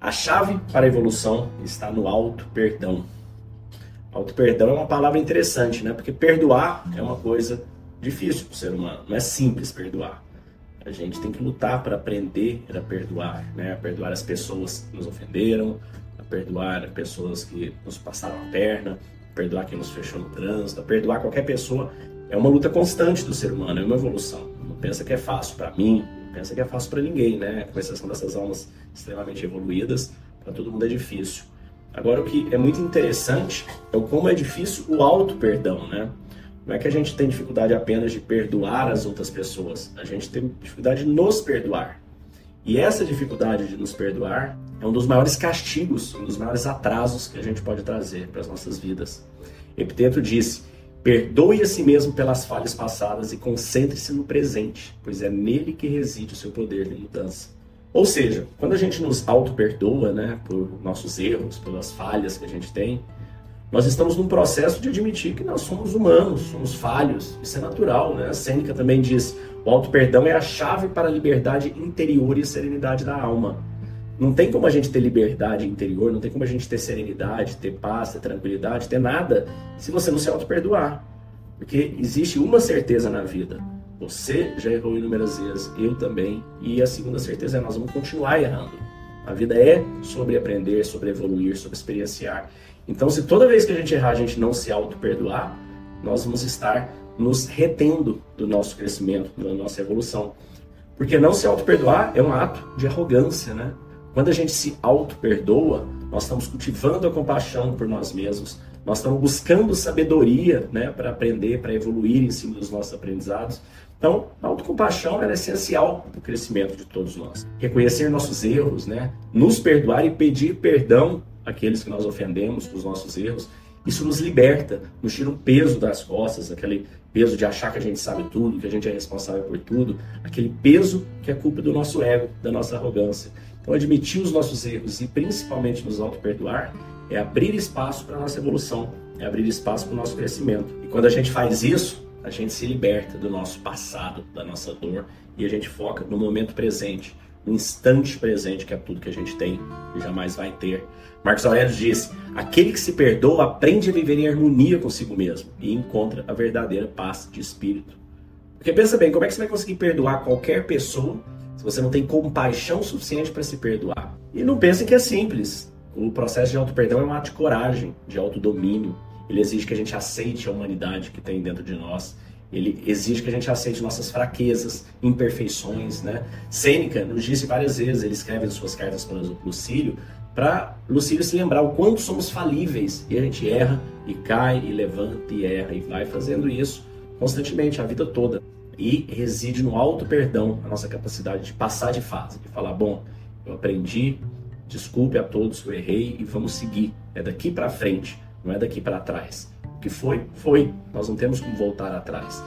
A chave para a evolução está no auto perdão. Auto perdão é uma palavra interessante, né? Porque perdoar é uma coisa difícil para o ser humano, não é simples perdoar. A gente tem que lutar para aprender a perdoar, né? A perdoar as pessoas que nos ofenderam, a perdoar pessoas que nos passaram a perna, a perdoar quem nos fechou no trânsito, a perdoar qualquer pessoa. É uma luta constante do ser humano, é uma evolução. Não pensa que é fácil para mim, pensa que é fácil para ninguém, né? Com exceção dessas almas extremamente evoluídas, para todo mundo é difícil. Agora, o que é muito interessante é o como é difícil o auto-perdão, né? Não é que a gente tem dificuldade apenas de perdoar as outras pessoas, a gente tem dificuldade de nos perdoar. E essa dificuldade de nos perdoar é um dos maiores castigos, um dos maiores atrasos que a gente pode trazer para as nossas vidas. Epiteto disse: Perdoe a si mesmo pelas falhas passadas e concentre-se no presente, pois é nele que reside o seu poder de mudança. Ou seja, quando a gente nos auto-perdoa né, por nossos erros, pelas falhas que a gente tem, nós estamos num processo de admitir que nós somos humanos, somos falhos. Isso é natural, né? A Sêneca também diz: o auto-perdão é a chave para a liberdade interior e serenidade da alma. Não tem como a gente ter liberdade interior, não tem como a gente ter serenidade, ter paz, ter tranquilidade, ter nada, se você não se auto-perdoar. Porque existe uma certeza na vida: você já errou inúmeras vezes, eu também, e a segunda certeza é nós vamos continuar errando. A vida é sobre aprender, sobre evoluir, sobre experienciar. Então, se toda vez que a gente errar, a gente não se auto-perdoar, nós vamos estar nos retendo do nosso crescimento, da nossa evolução. Porque não se auto-perdoar é um ato de arrogância, né? Quando a gente se auto-perdoa, nós estamos cultivando a compaixão por nós mesmos, nós estamos buscando sabedoria né, para aprender, para evoluir em cima dos nossos aprendizados. Então, a autocompaixão é essencial para o crescimento de todos nós. Reconhecer nossos erros, né, nos perdoar e pedir perdão aqueles que nós ofendemos com os nossos erros, isso nos liberta, nos tira um peso das costas, aquele peso de achar que a gente sabe tudo, que a gente é responsável por tudo, aquele peso que é culpa do nosso ego, da nossa arrogância. Então, admitir os nossos erros e principalmente nos auto-perdoar é abrir espaço para a nossa evolução, é abrir espaço para o nosso crescimento. E quando a gente faz isso, a gente se liberta do nosso passado, da nossa dor e a gente foca no momento presente no instante presente, que é tudo que a gente tem e jamais vai ter. Marcos Aurélio disse: aquele que se perdoa aprende a viver em harmonia consigo mesmo e encontra a verdadeira paz de espírito. Porque pensa bem, como é que você vai conseguir perdoar qualquer pessoa se você não tem compaixão suficiente para se perdoar? E não pensem que é simples. O processo de auto-perdão é um ato de coragem, de autodomínio. Ele exige que a gente aceite a humanidade que tem dentro de nós ele exige que a gente aceite nossas fraquezas, imperfeições, né? Sêneca nos disse várias vezes, ele escreve em suas cartas para Lucílio, para Lucílio se lembrar o quanto somos falíveis e a gente erra e cai e levanta e erra e vai fazendo isso constantemente a vida toda. E reside no alto perdão a nossa capacidade de passar de fase, de falar, bom, eu aprendi, desculpe a todos eu errei e vamos seguir. É daqui para frente, não é daqui para trás. O que foi, foi. Nós não temos como voltar atrás.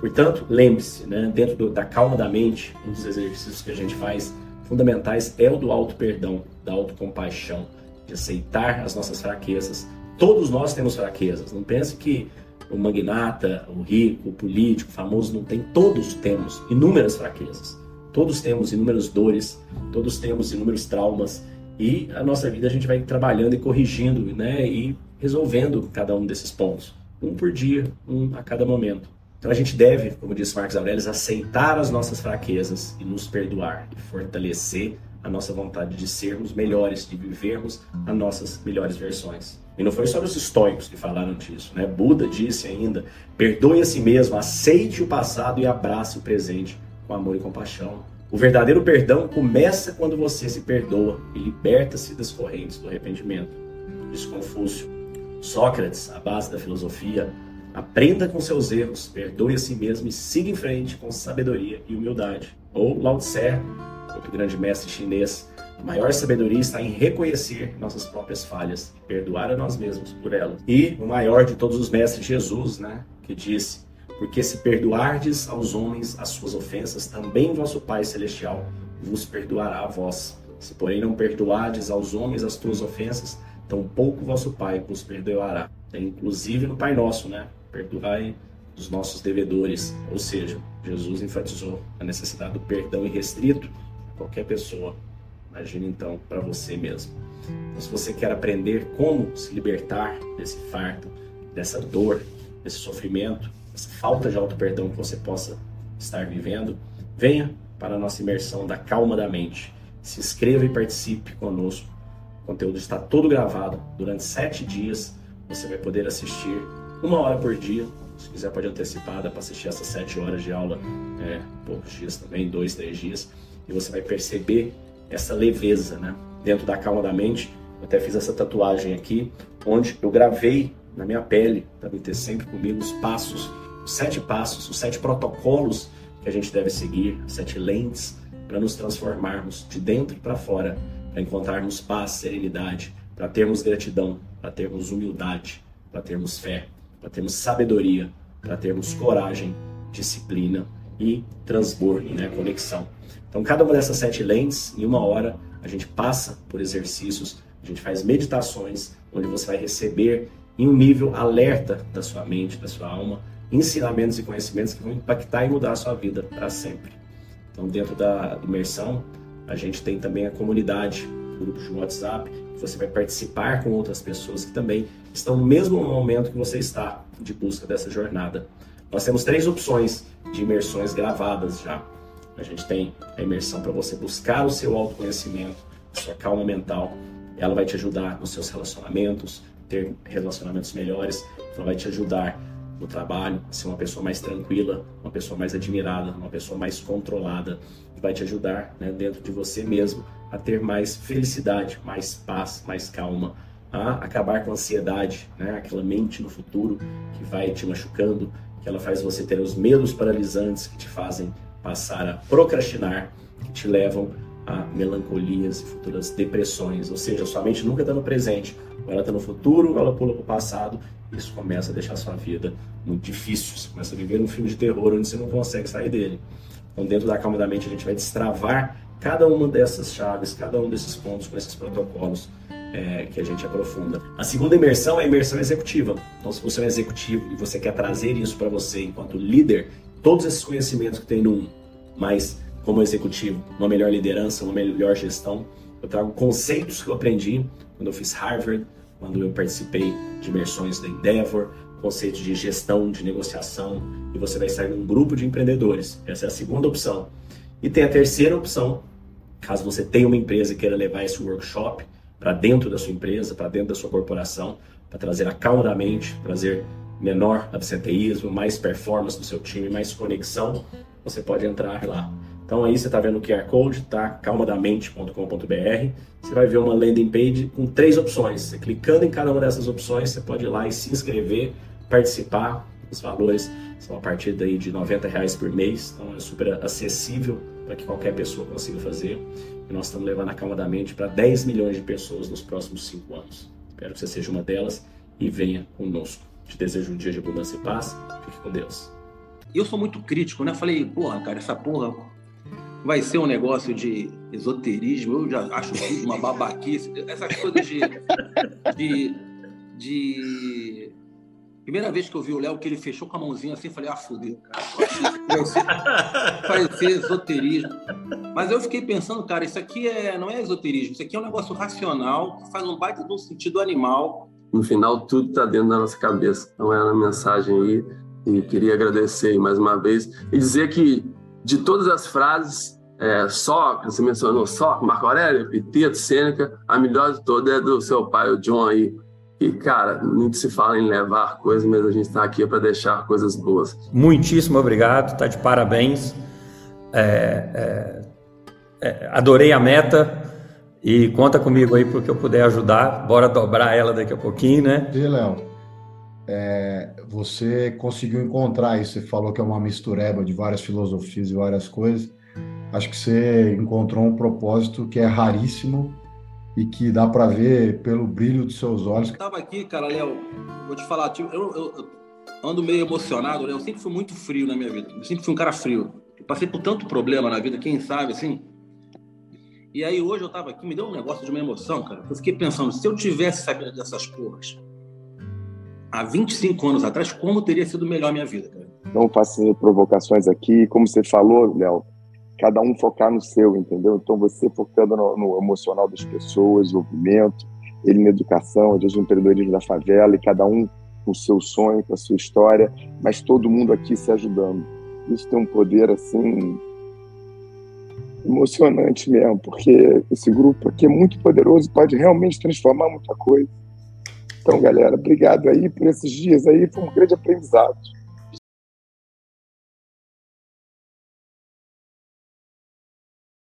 Portanto, lembre-se, né, dentro do, da calma da mente, um dos exercícios que a gente faz fundamentais é o do auto-perdão, da autocompaixão, de aceitar as nossas fraquezas. Todos nós temos fraquezas. Não pense que o magnata, o rico, o político, o famoso não tem. Todos temos inúmeras fraquezas. Todos temos inúmeras dores, todos temos inúmeros traumas. E a nossa vida a gente vai trabalhando e corrigindo, né? E resolvendo cada um desses pontos, um por dia, um a cada momento. Então a gente deve, como disse Marcos Aurelius, aceitar as nossas fraquezas e nos perdoar e fortalecer a nossa vontade de sermos melhores, de vivermos as nossas melhores versões. E não foi só os estoicos que falaram disso, né? Buda disse ainda: perdoe a si mesmo, aceite o passado e abrace o presente com amor e compaixão. O verdadeiro perdão começa quando você se perdoa e liberta-se das correntes do arrependimento. Diz Confúcio. Sócrates, a base da filosofia, aprenda com seus erros, perdoe a si mesmo e siga em frente com sabedoria e humildade. Ou Lao Tse, outro grande mestre chinês, a maior sabedoria está em reconhecer nossas próprias falhas e perdoar a nós mesmos por elas. E o maior de todos os mestres, Jesus, né, que disse: Porque se perdoardes aos homens as suas ofensas, também vosso Pai Celestial vos perdoará a vós. Se, porém, não perdoardes aos homens as tuas ofensas, tampouco vosso Pai vos perdoará. É, inclusive no Pai Nosso, né? Perdoai os nossos devedores. Ou seja, Jesus enfatizou a necessidade do perdão irrestrito qualquer pessoa. Imagine então para você mesmo. Então, se você quer aprender como se libertar desse fardo, dessa dor, desse sofrimento, dessa falta de auto-perdão que você possa estar vivendo, venha para a nossa imersão da calma da mente. Se inscreva e participe conosco. O conteúdo está todo gravado. Durante sete dias você vai poder assistir uma hora por dia. Se quiser pode antecipar, dá para assistir essas sete horas de aula, é, poucos dias também, dois, três dias. E você vai perceber essa leveza, né? Dentro da calma da mente. Eu até fiz essa tatuagem aqui, onde eu gravei na minha pele, me ter sempre comigo, os passos, os sete passos, os sete protocolos que a gente deve seguir, sete lentes, para nos transformarmos de dentro para fora, para encontrarmos paz, serenidade, para termos gratidão, para termos humildade, para termos fé, para termos sabedoria, para termos coragem, disciplina e transbordo, né, conexão. Então, cada uma dessas sete lentes, em uma hora, a gente passa por exercícios, a gente faz meditações, onde você vai receber em um nível alerta da sua mente, da sua alma, ensinamentos e conhecimentos que vão impactar e mudar a sua vida para sempre. Então, dentro da imersão, a gente tem também a comunidade, grupos de WhatsApp, que você vai participar com outras pessoas que também estão no mesmo momento que você está de busca dessa jornada. Nós temos três opções de imersões gravadas já. A gente tem a imersão para você buscar o seu autoconhecimento, a sua calma mental. Ela vai te ajudar nos seus relacionamentos, ter relacionamentos melhores. Ela vai te ajudar no trabalho, ser uma pessoa mais tranquila, uma pessoa mais admirada, uma pessoa mais controlada, vai te ajudar né, dentro de você mesmo a ter mais felicidade, mais paz, mais calma, a acabar com a ansiedade, né, aquela mente no futuro que vai te machucando, que ela faz você ter os medos paralisantes que te fazem passar a procrastinar, que te levam a melancolias e futuras depressões, ou seja, sua mente nunca está no presente, ou ela está no futuro, ou ela pula para o passado, isso começa a deixar sua vida muito difícil, você começa a viver um filme de terror onde você não consegue sair dele. Então, dentro da calma da mente, a gente vai destravar cada uma dessas chaves, cada um desses pontos com esses protocolos é, que a gente aprofunda. A segunda imersão é a imersão executiva. Então, se você é um executivo e você quer trazer isso para você enquanto líder, todos esses conhecimentos que tem 1, mas como executivo, uma melhor liderança, uma melhor gestão. Eu trago conceitos que eu aprendi quando eu fiz Harvard, quando eu participei de imersões da Endeavor, conceitos de gestão, de negociação, e você vai sair num grupo de empreendedores. Essa é a segunda opção. E tem a terceira opção, caso você tenha uma empresa e queira levar esse workshop para dentro da sua empresa, para dentro da sua corporação, para trazer a calma da mente, trazer menor absenteísmo, mais performance do seu time, mais conexão, você pode entrar lá. Então aí você está vendo o QR Code, tá? calmadamente.com.br. Você vai ver uma landing page com três opções. Você clicando em cada uma dessas opções, você pode ir lá e se inscrever, participar. Os valores são a partir daí de 90 reais por mês, então é super acessível para que qualquer pessoa consiga fazer. E nós estamos levando a Calma da Mente para 10 milhões de pessoas nos próximos cinco anos. Espero que você seja uma delas e venha conosco. Te desejo um dia de abundância e paz. Fique com Deus. Eu sou muito crítico, né? Falei, porra, cara, essa porra vai ser um negócio de esoterismo, eu já acho tudo uma babaquice, essas coisas de, de, de... Primeira vez que eu vi o Léo, que ele fechou com a mãozinha assim, falei, ah, fudeu, cara. Ser esoterismo. Mas eu fiquei pensando, cara, isso aqui é, não é esoterismo, isso aqui é um negócio racional, que faz um baita de um sentido animal. No final, tudo está dentro da nossa cabeça. Então, é a mensagem aí. E queria agradecer mais uma vez e dizer que de todas as frases, é, Sócrates, você mencionou Sócrates, Marco Aurélio, Epiteto, Sêneca, a melhor de todas é do seu pai, o John aí. E, cara, muito se fala em levar coisas, mas a gente está aqui para deixar coisas boas. Muitíssimo obrigado, está de parabéns. É, é, é, adorei a meta e conta comigo aí para o que eu puder ajudar. Bora dobrar ela daqui a pouquinho, né? E, Léo, é, você conseguiu encontrar isso. Você falou que é uma mistureba de várias filosofias e várias coisas. Acho que você encontrou um propósito que é raríssimo e que dá para ver pelo brilho dos seus olhos. Eu tava aqui, cara, Léo, vou te falar, tipo, eu, eu, eu, ando meio emocionado, né? Eu sempre fui muito frio na minha vida. Eu sempre fui um cara frio. Eu passei por tanto problema na vida, quem sabe, assim. E aí hoje eu tava aqui, me deu um negócio de uma emoção, cara. Eu fiquei pensando, se eu tivesse sabido dessas porras, há 25 anos atrás, como teria sido melhor a minha vida, cara? Não faço provocações aqui. Como você falou, Léo, cada um focar no seu, entendeu? Então você focando no, no emocional das pessoas, desenvolvimento, ele na educação, às vezes no empreendedorismo da favela, e cada um com o seu sonho, com a sua história, mas todo mundo aqui se ajudando. Isso tem um poder assim emocionante mesmo, porque esse grupo aqui é muito poderoso, pode realmente transformar muita coisa. Então, galera, obrigado aí por esses dias aí, foi um grande aprendizado.